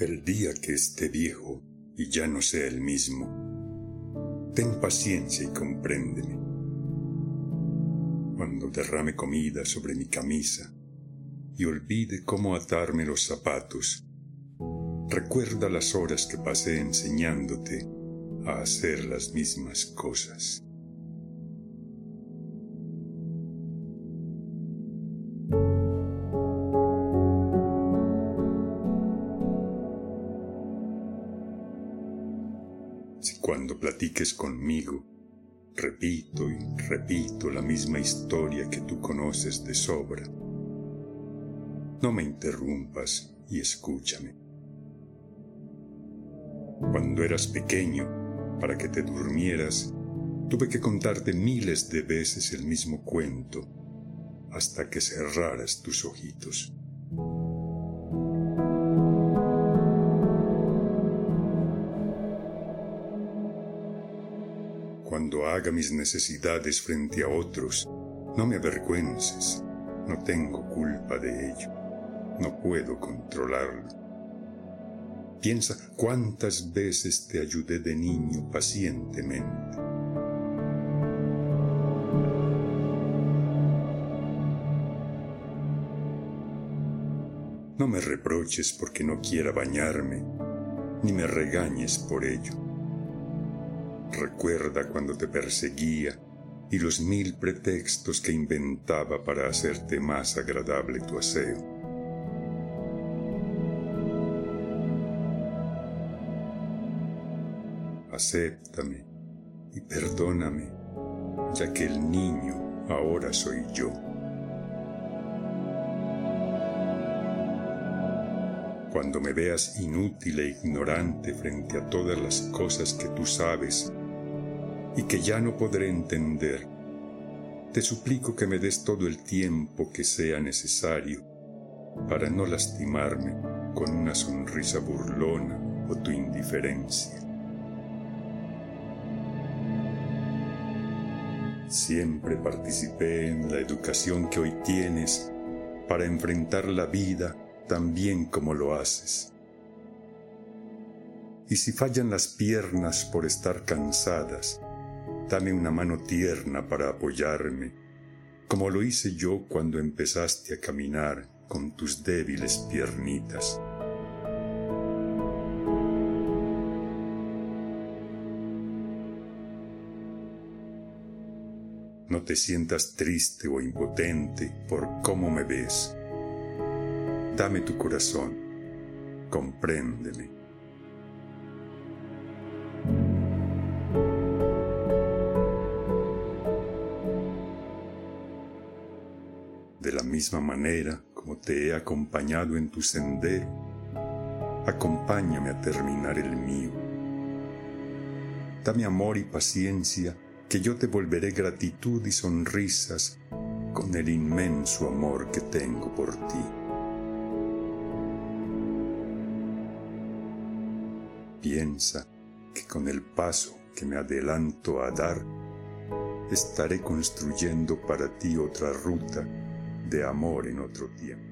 El día que esté viejo y ya no sea el mismo, ten paciencia y compréndeme. Cuando derrame comida sobre mi camisa y olvide cómo atarme los zapatos, recuerda las horas que pasé enseñándote a hacer las mismas cosas. Si cuando platiques conmigo, repito y repito la misma historia que tú conoces de sobra, no me interrumpas y escúchame. Cuando eras pequeño, para que te durmieras, tuve que contarte miles de veces el mismo cuento hasta que cerraras tus ojitos. Cuando haga mis necesidades frente a otros, no me avergüences, no tengo culpa de ello, no puedo controlarlo. Piensa cuántas veces te ayudé de niño pacientemente. No me reproches porque no quiera bañarme, ni me regañes por ello. Recuerda cuando te perseguía y los mil pretextos que inventaba para hacerte más agradable tu aseo. Acéptame y perdóname, ya que el niño ahora soy yo. Cuando me veas inútil e ignorante frente a todas las cosas que tú sabes y que ya no podré entender, te suplico que me des todo el tiempo que sea necesario para no lastimarme con una sonrisa burlona o tu indiferencia. Siempre participé en la educación que hoy tienes para enfrentar la vida tan bien como lo haces. Y si fallan las piernas por estar cansadas, Dame una mano tierna para apoyarme, como lo hice yo cuando empezaste a caminar con tus débiles piernitas. No te sientas triste o impotente por cómo me ves. Dame tu corazón, compréndeme. De la misma manera como te he acompañado en tu sendero, acompáñame a terminar el mío. Dame amor y paciencia, que yo te volveré gratitud y sonrisas con el inmenso amor que tengo por ti. Piensa que con el paso que me adelanto a dar, estaré construyendo para ti otra ruta de amor en otro tiempo.